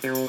there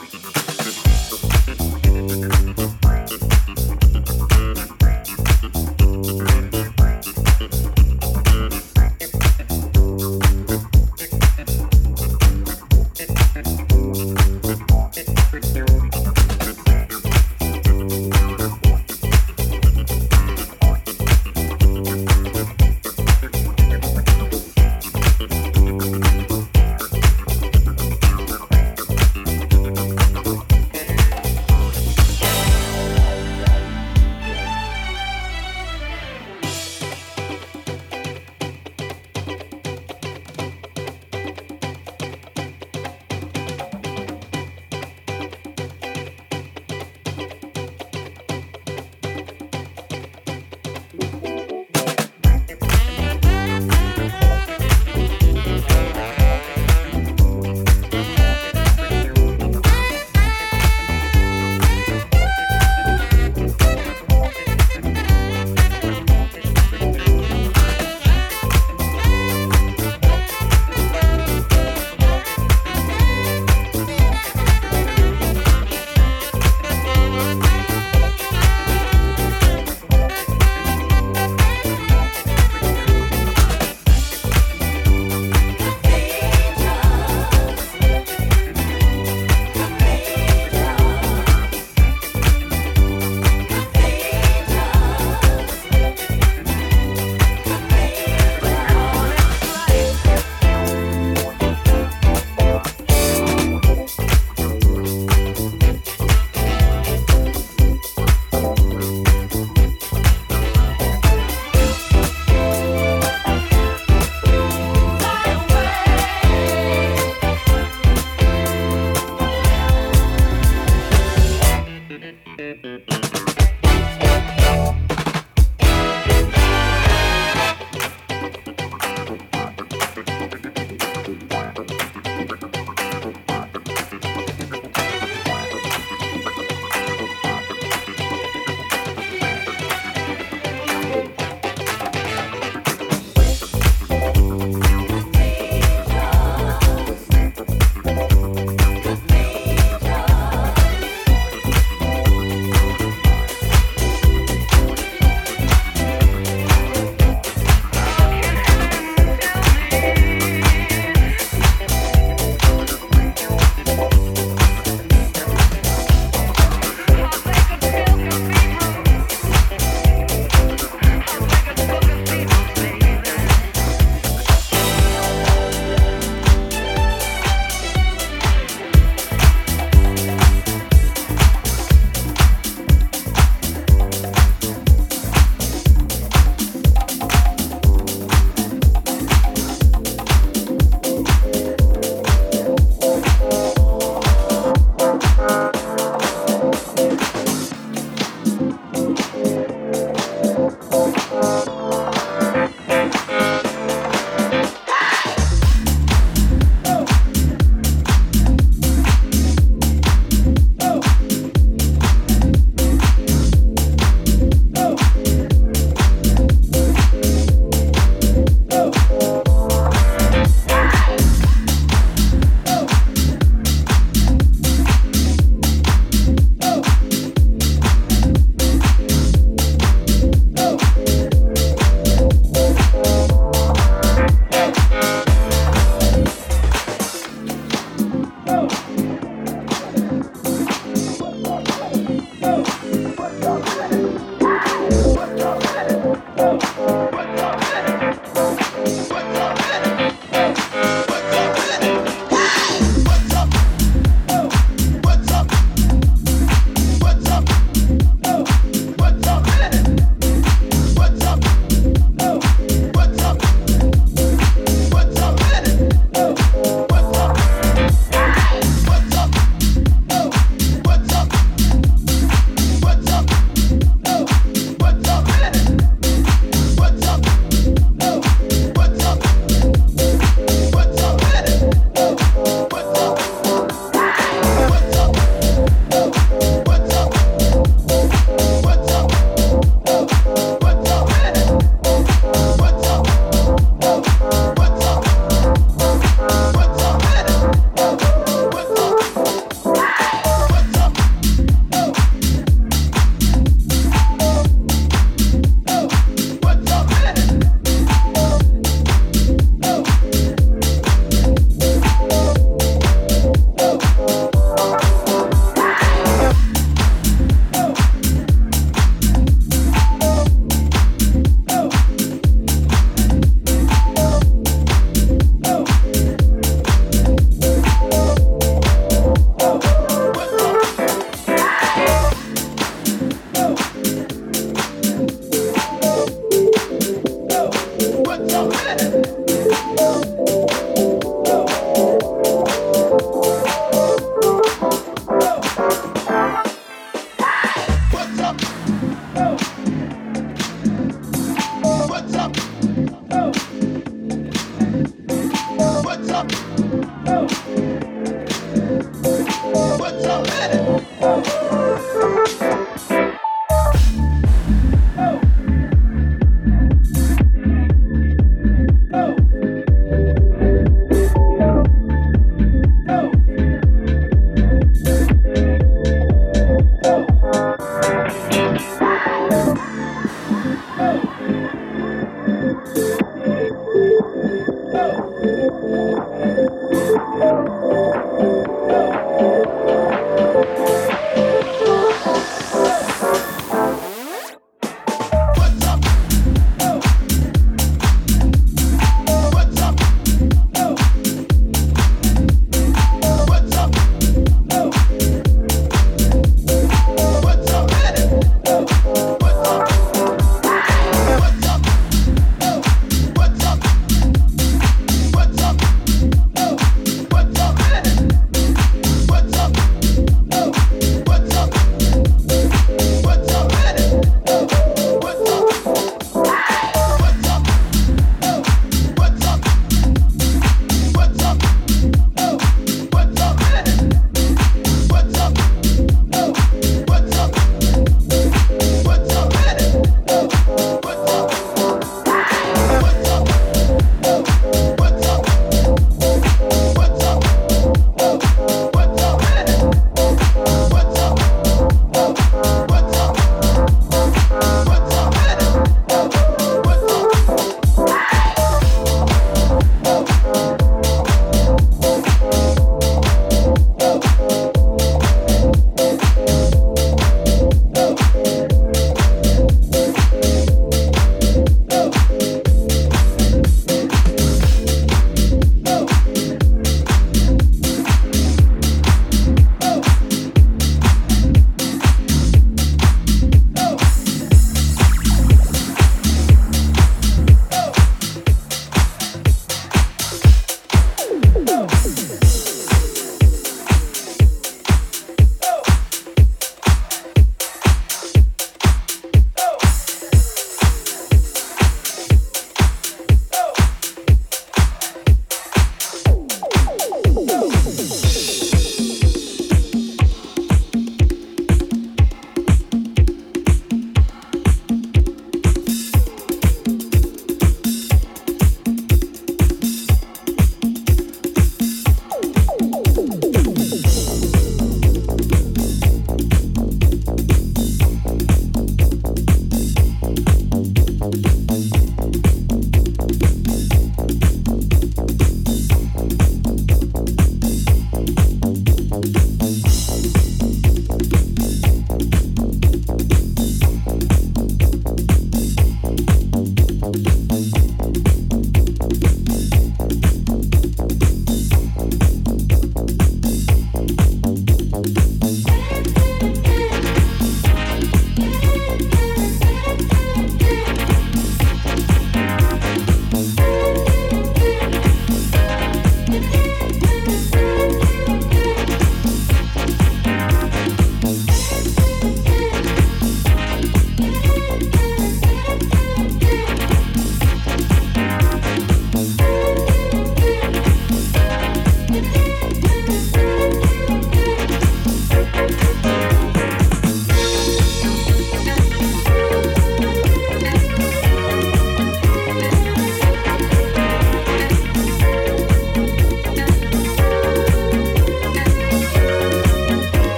Yeah.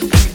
Music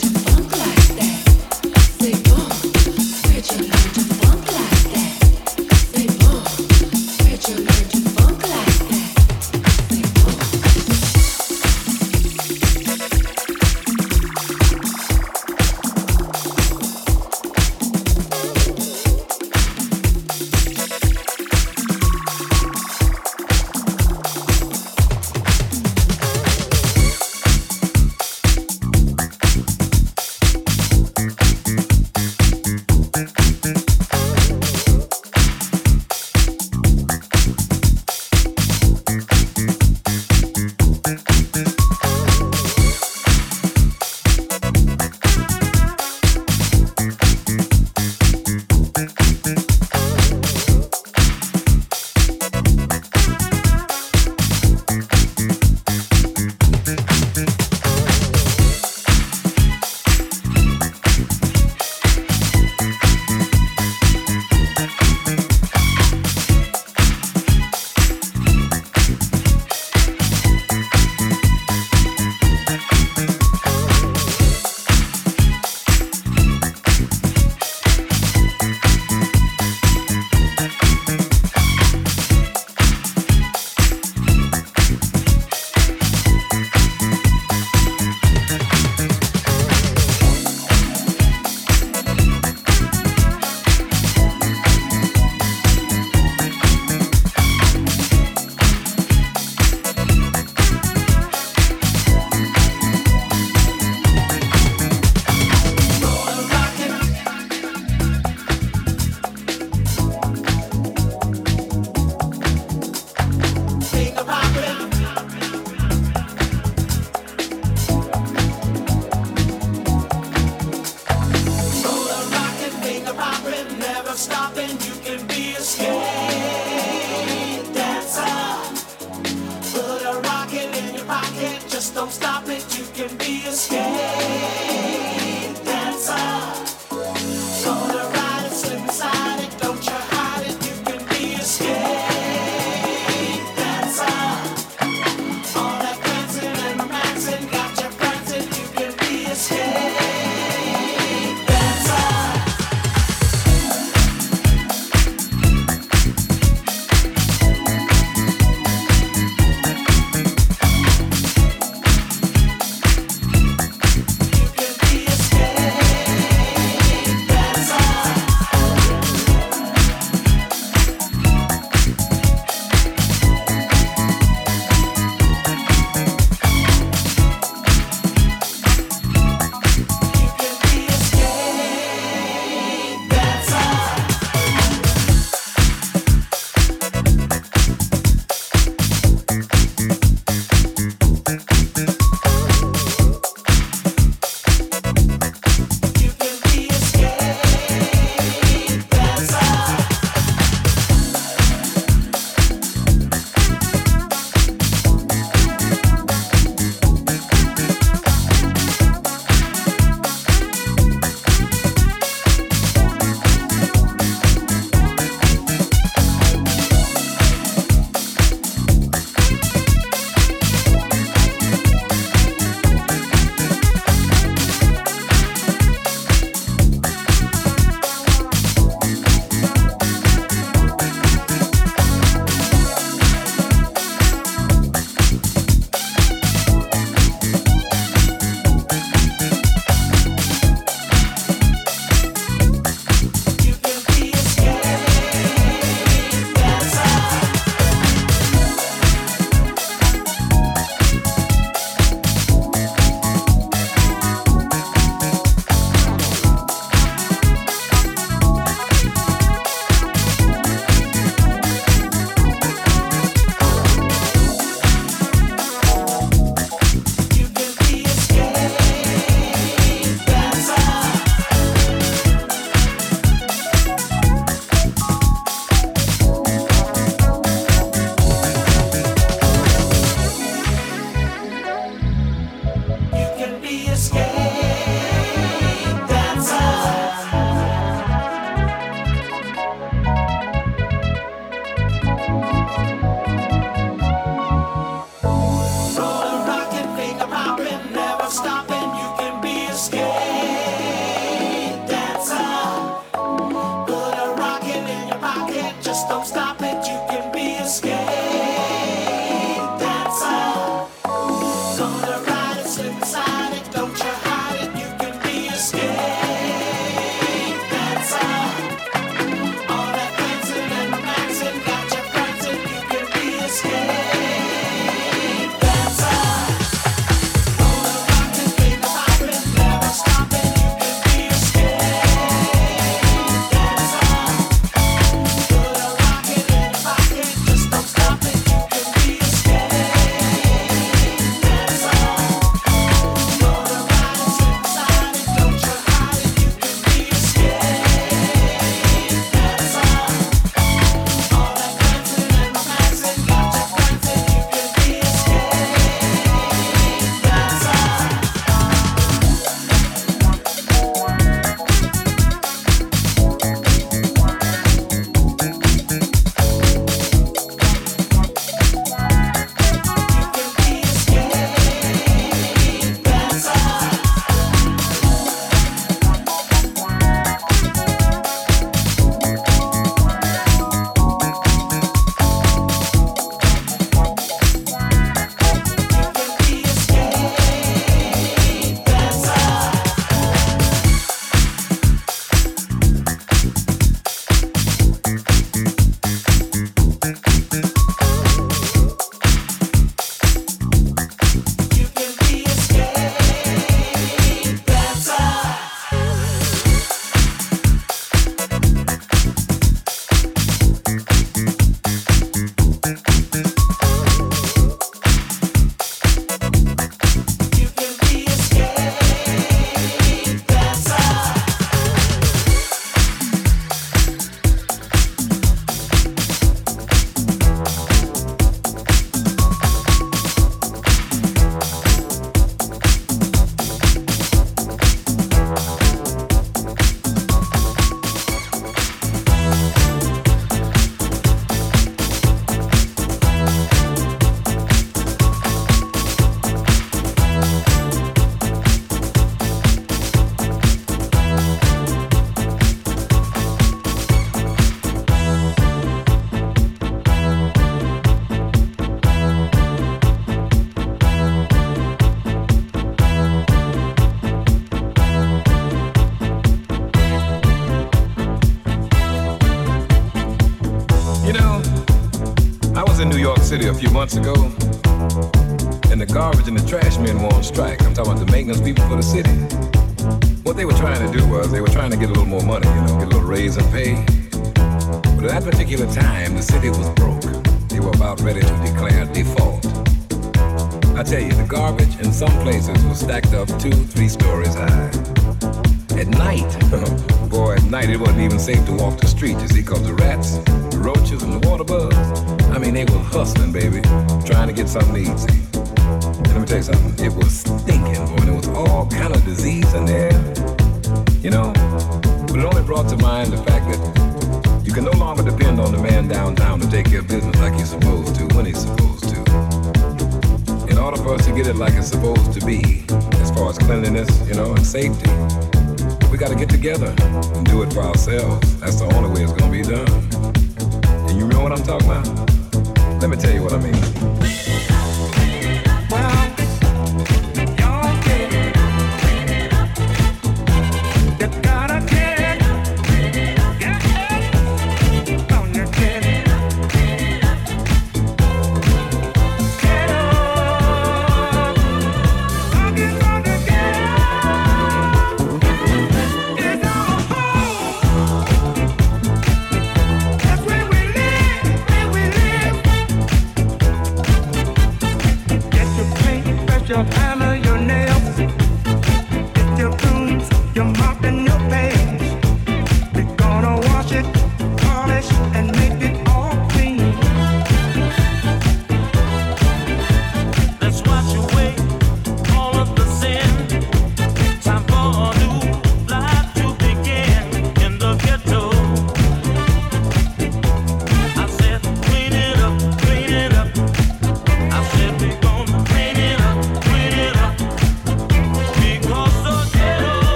ago,